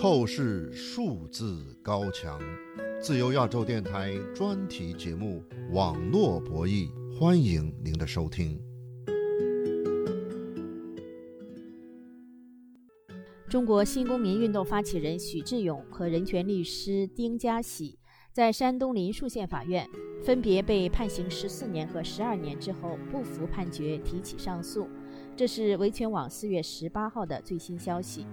透视数字高墙，自由亚洲电台专题节目《网络博弈》，欢迎您的收听。中国新公民运动发起人许志勇和人权律师丁家喜，在山东临沭县法院分别被判刑十四年和十二年之后，不服判决提起上诉。这是维权网四月十八号的最新消息。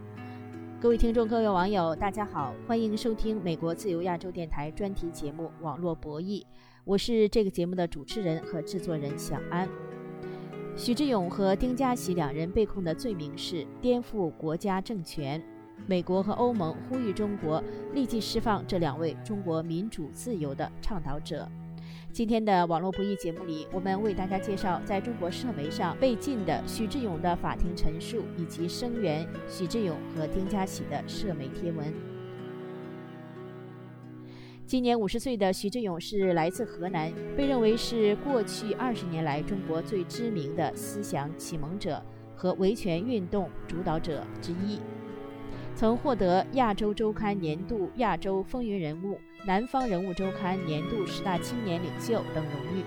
各位听众、各位网友，大家好，欢迎收听美国自由亚洲电台专题节目《网络博弈》，我是这个节目的主持人和制作人小安。许志勇和丁家喜两人被控的罪名是颠覆国家政权。美国和欧盟呼吁中国立即释放这两位中国民主自由的倡导者。今天的网络不易节目里，我们为大家介绍在中国社媒上被禁的许志勇的法庭陈述，以及声援许志勇和丁家喜的社媒贴文。今年五十岁的徐志勇是来自河南，被认为是过去二十年来中国最知名的思想启蒙者和维权运动主导者之一。曾获得《亚洲周刊》年度亚洲风云人物、《南方人物周刊》年度十大青年领袖等荣誉。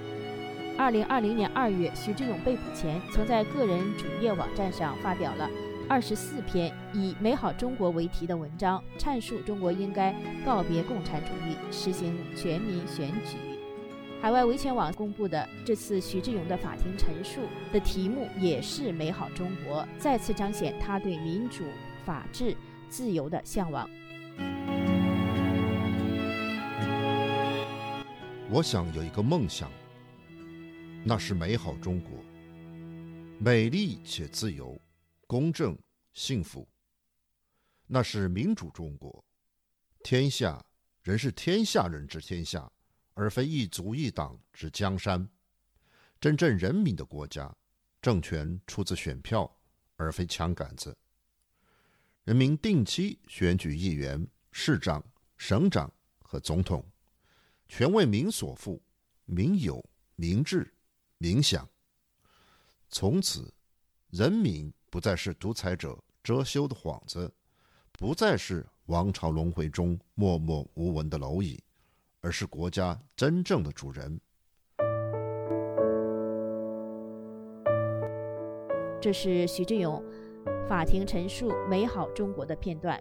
二零二零年二月，徐志勇被捕前，曾在个人主页网站上发表了二十四篇以“美好中国”为题的文章，阐述中国应该告别共产主义，实行全民选举。海外维权网公布的这次徐志勇的法庭陈述的题目也是“美好中国”，再次彰显他对民主、法治。自由的向往。我想有一个梦想，那是美好中国，美丽且自由、公正、幸福。那是民主中国，天下人是天下人之天下，而非一族一党之江山。真正人民的国家，政权出自选票，而非枪杆子。人民定期选举议员、市长、省长和总统，全为民所赋，民有、民治、民享。从此，人民不再是独裁者遮羞的幌子，不再是王朝轮回中默默无闻的蝼蚁，而是国家真正的主人。这是徐志勇。法庭陈述美好中国的片段。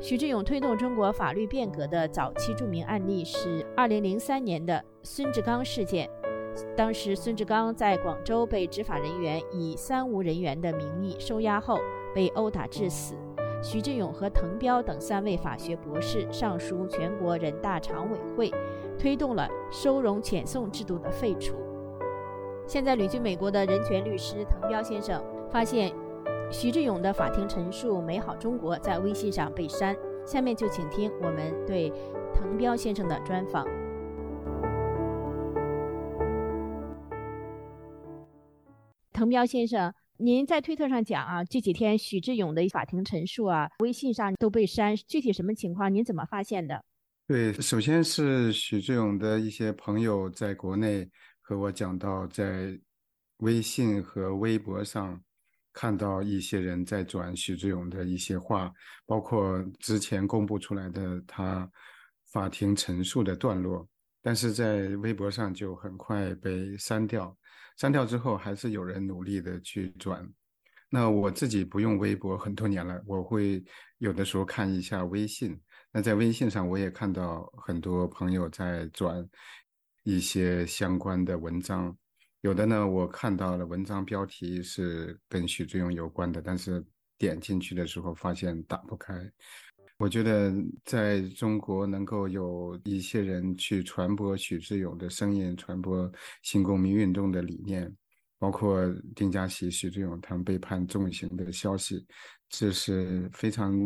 徐志勇推动中国法律变革的早期著名案例是2003年的孙志刚事件。当时，孙志刚在广州被执法人员以“三无人员”的名义收押后，被殴打致死。徐志勇和滕彪等三位法学博士上书全国人大常委会，推动了收容遣送制度的废除。现在旅居美国的人权律师滕彪先生发现。徐志勇的法庭陈述《美好中国》在微信上被删。下面就请听我们对滕彪先生的专访。滕彪先生，您在推特上讲啊，这几天许志勇的法庭陈述啊，微信上都被删，具体什么情况？您怎么发现的？对，首先是许志勇的一些朋友在国内和我讲到，在微信和微博上。看到一些人在转许志勇的一些话，包括之前公布出来的他法庭陈述的段落，但是在微博上就很快被删掉。删掉之后，还是有人努力的去转。那我自己不用微博很多年了，我会有的时候看一下微信。那在微信上，我也看到很多朋友在转一些相关的文章。有的呢，我看到了文章标题是跟许志勇有关的，但是点进去的时候发现打不开。我觉得在中国能够有一些人去传播许志勇的声音，传播新公民运动的理念，包括丁家喜、许志勇他们被判重刑的消息，这是非常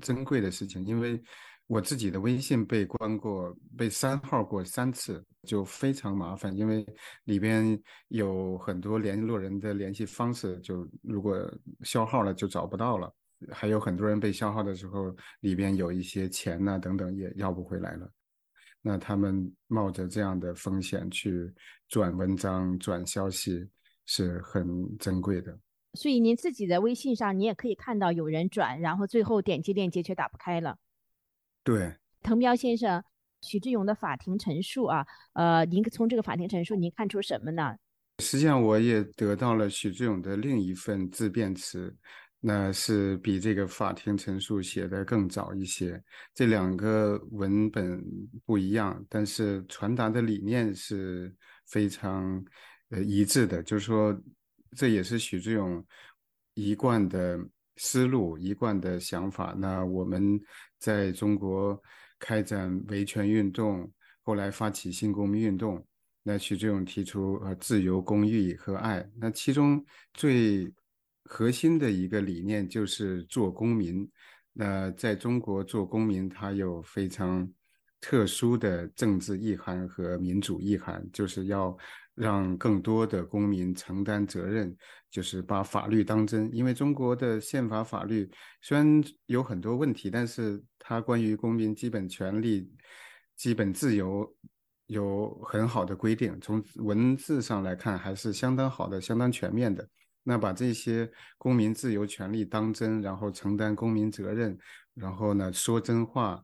珍贵的事情，因为。我自己的微信被关过，被删号过三次，就非常麻烦，因为里边有很多联络人的联系方式，就如果消耗了就找不到了。还有很多人被消耗的时候，里边有一些钱呐等等也要不回来了。那他们冒着这样的风险去转文章、转消息，是很珍贵的。所以您自己的微信上，你也可以看到有人转，然后最后点击链接却打不开了。对，滕彪先生，许志勇的法庭陈述啊，呃，您从这个法庭陈述您看出什么呢？实际上，我也得到了许志勇的另一份自辩词，那是比这个法庭陈述写的更早一些。这两个文本不一样，但是传达的理念是非常呃一致的。就是说，这也是许志勇一贯的思路、一贯的想法。那我们在中国开展维权运动，后来发起新公民运动。那许志勇提出，呃，自由、公益和爱。那其中最核心的一个理念就是做公民。那在中国做公民，它有非常特殊的政治意涵和民主意涵，就是要让更多的公民承担责任，就是把法律当真。因为中国的宪法法律虽然有很多问题，但是它关于公民基本权利、基本自由。有很好的规定，从文字上来看还是相当好的、相当全面的。那把这些公民自由权利当真，然后承担公民责任，然后呢说真话，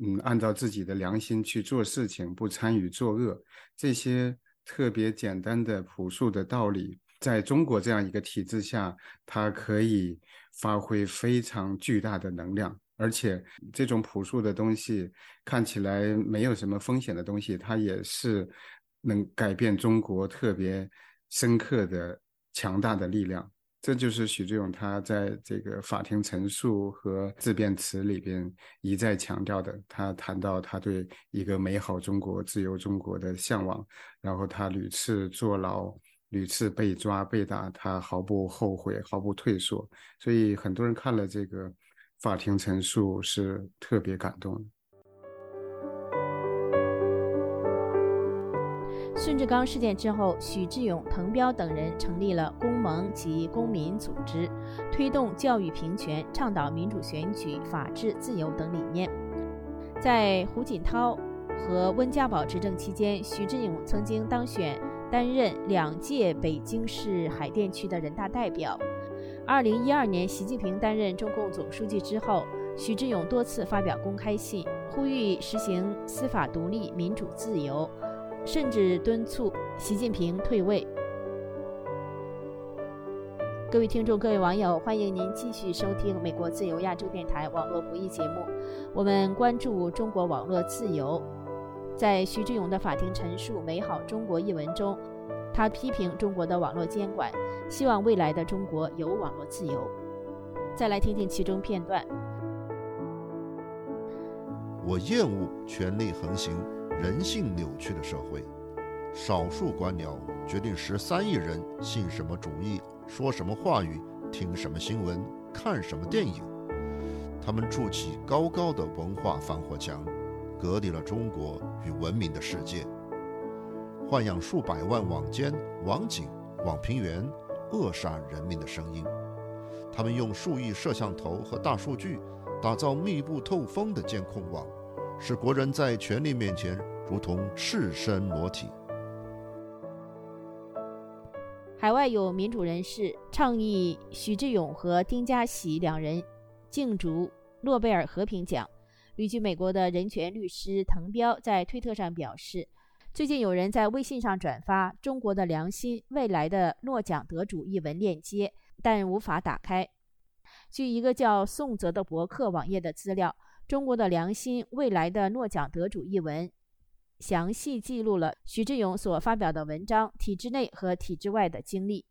嗯，按照自己的良心去做事情，不参与作恶，这些特别简单的朴素的道理，在中国这样一个体制下，它可以发挥非常巨大的能量。而且这种朴素的东西看起来没有什么风险的东西，它也是能改变中国特别深刻的强大的力量。这就是许志勇他在这个法庭陈述和自辩词里边一再强调的。他谈到他对一个美好中国、自由中国的向往，然后他屡次坐牢、屡次被抓被打，他毫不后悔、毫不退缩。所以很多人看了这个。法庭陈述是特别感动。孙志刚事件之后，许志勇、滕彪等人成立了公盟及公民组织，推动教育平权，倡导民主选举、法治、自由等理念。在胡锦涛和温家宝执政期间，许志勇曾经当选担任两届北京市海淀区的人大代表。二零一二年，习近平担任中共总书记之后，许志勇多次发表公开信，呼吁实行司法独立、民主自由，甚至敦促习近平退位。各位听众、各位网友，欢迎您继续收听美国自由亚洲电台网络博弈节目。我们关注中国网络自由。在徐志勇的法庭陈述《美好中国》一文中。他批评中国的网络监管，希望未来的中国有网络自由。再来听听其中片段。我厌恶权力横行、人性扭曲的社会。少数官僚决定十三亿人信什么主义、说什么话语、听什么新闻、看什么电影。他们筑起高高的文化防火墙，隔离了中国与文明的世界。豢养数百万网监、网警、网评员，扼杀人民的声音。他们用数亿摄像头和大数据，打造密不透风的监控网，使国人在权力面前如同赤身裸体。海外有民主人士倡议许志勇和丁家喜两人竞逐诺贝尔和平奖。旅居美国的人权律师滕彪在推特上表示。最近有人在微信上转发“中国的良心，未来的诺奖得主”一文链接，但无法打开。据一个叫宋泽的博客网页的资料，“中国的良心，未来的诺奖得主”一文详细记录了徐志勇所发表的文章体制内和体制外的经历。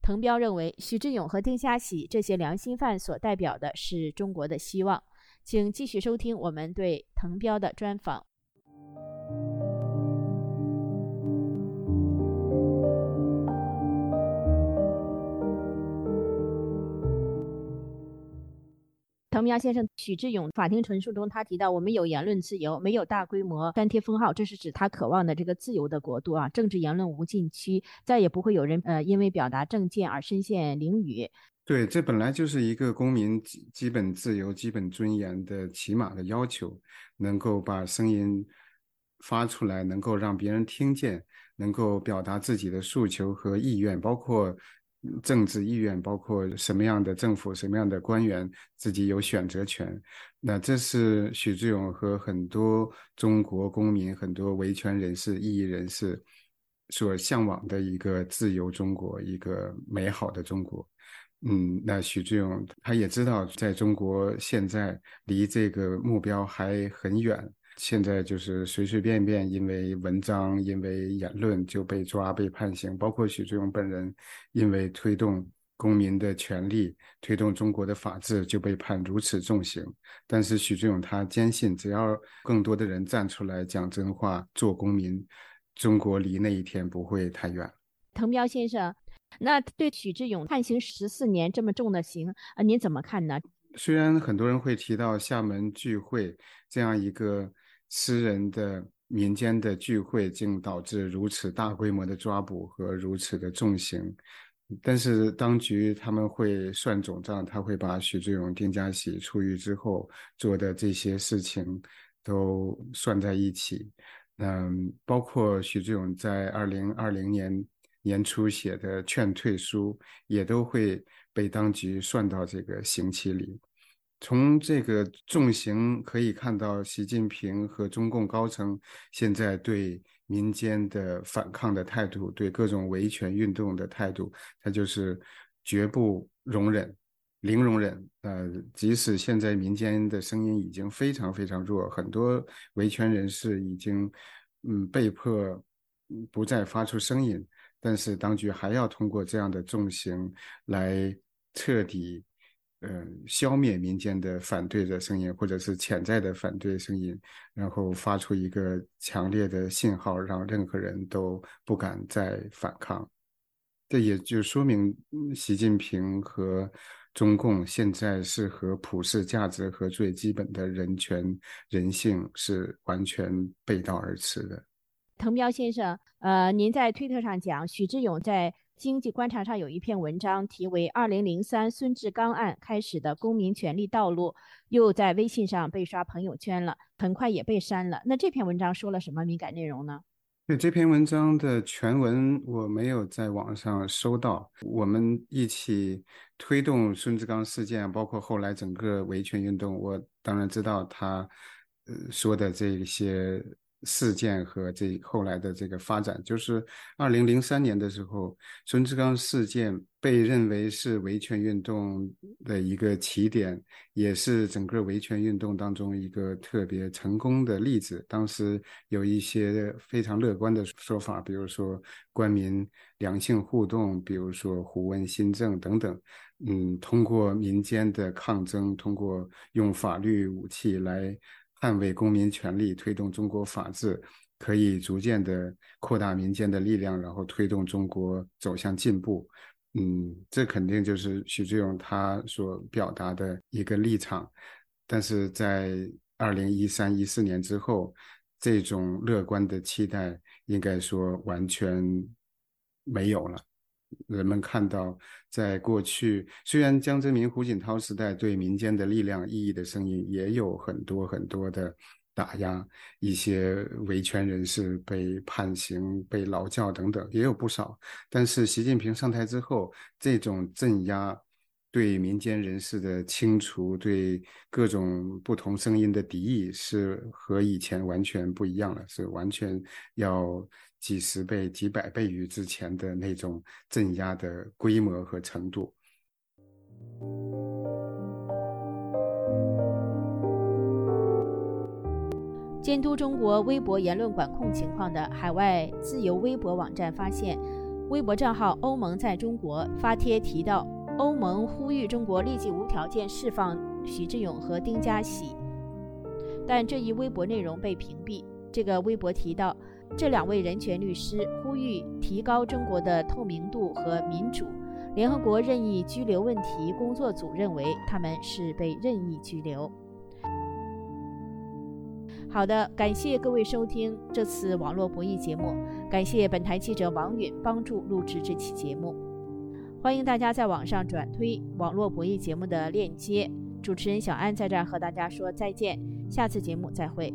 滕彪认为，徐志勇和丁家喜这些良心犯所代表的是中国的希望。请继续收听我们对滕彪的专访。滕彪先生，许志勇法庭陈述中，他提到我们有言论自由，没有大规模粘贴封号，这是指他渴望的这个自由的国度啊。政治言论无禁区，再也不会有人呃因为表达政见而身陷囹圄。对，这本来就是一个公民基基本自由、基本尊严的起码的要求，能够把声音发出来，能够让别人听见，能够表达自己的诉求和意愿，包括政治意愿，包括什么样的政府、什么样的官员自己有选择权。那这是许志永和很多中国公民、很多维权人士、异议人士所向往的一个自由中国，一个美好的中国。嗯，那许志永他也知道，在中国现在离这个目标还很远。现在就是随随便便因为文章、因为言论就被抓、被判刑，包括许志永本人，因为推动公民的权利、推动中国的法治就被判如此重刑。但是许志永他坚信，只要更多的人站出来讲真话、做公民，中国离那一天不会太远。滕彪先生，那对许志永判刑十四年这么重的刑啊，您怎么看呢？虽然很多人会提到厦门聚会这样一个。私人的民间的聚会，竟导致如此大规模的抓捕和如此的重刑。但是当局他们会算总账，他会把许志永、丁家喜出狱之后做的这些事情都算在一起。嗯，包括许志永在二零二零年年初写的劝退书，也都会被当局算到这个刑期里。从这个重刑可以看到，习近平和中共高层现在对民间的反抗的态度，对各种维权运动的态度，他就是绝不容忍，零容忍。呃，即使现在民间的声音已经非常非常弱，很多维权人士已经嗯被迫不再发出声音，但是当局还要通过这样的重刑来彻底。嗯，消灭民间的反对的声音，或者是潜在的反对声音，然后发出一个强烈的信号，让任何人都不敢再反抗。这也就说明，习近平和中共现在是和普世价值和最基本的人权、人性是完全背道而驰的。滕彪先生，呃，您在推特上讲，许志永在。经济观察上有一篇文章，题为《二零零三孙志刚案开始的公民权利道路》，又在微信上被刷朋友圈了，很快也被删了。那这篇文章说了什么敏感内容呢？对这篇文章的全文我没有在网上收到。我们一起推动孙志刚事件，包括后来整个维权运动，我当然知道他呃说的这些。事件和这后来的这个发展，就是二零零三年的时候，孙志刚事件被认为是维权运动的一个起点，也是整个维权运动当中一个特别成功的例子。当时有一些非常乐观的说法，比如说官民良性互动，比如说胡温新政等等。嗯，通过民间的抗争，通过用法律武器来。捍卫公民权利，推动中国法治，可以逐渐的扩大民间的力量，然后推动中国走向进步。嗯，这肯定就是许志永他所表达的一个立场。但是在二零一三一四年之后，这种乐观的期待应该说完全没有了。人们看到，在过去，虽然江泽民、胡锦涛时代对民间的力量、异议的声音也有很多很多的打压，一些维权人士被判刑、被劳教等等，也有不少。但是习近平上台之后，这种镇压、对民间人士的清除、对各种不同声音的敌意，是和以前完全不一样了，是完全要。几十倍、几百倍于之前的那种镇压的规模和程度。监督中国微博言论管控情况的海外自由微博网站发现，微博账号“欧盟在中国”发帖提到，欧盟呼吁中国立即无条件释放徐志勇和丁家喜，但这一微博内容被屏蔽。这个微博提到。这两位人权律师呼吁提高中国的透明度和民主。联合国任意拘留问题工作组认为他们是被任意拘留。好的，感谢各位收听这次网络博弈节目，感谢本台记者王允帮助录制这期节目。欢迎大家在网上转推网络博弈节目的链接。主持人小安在这儿和大家说再见，下次节目再会。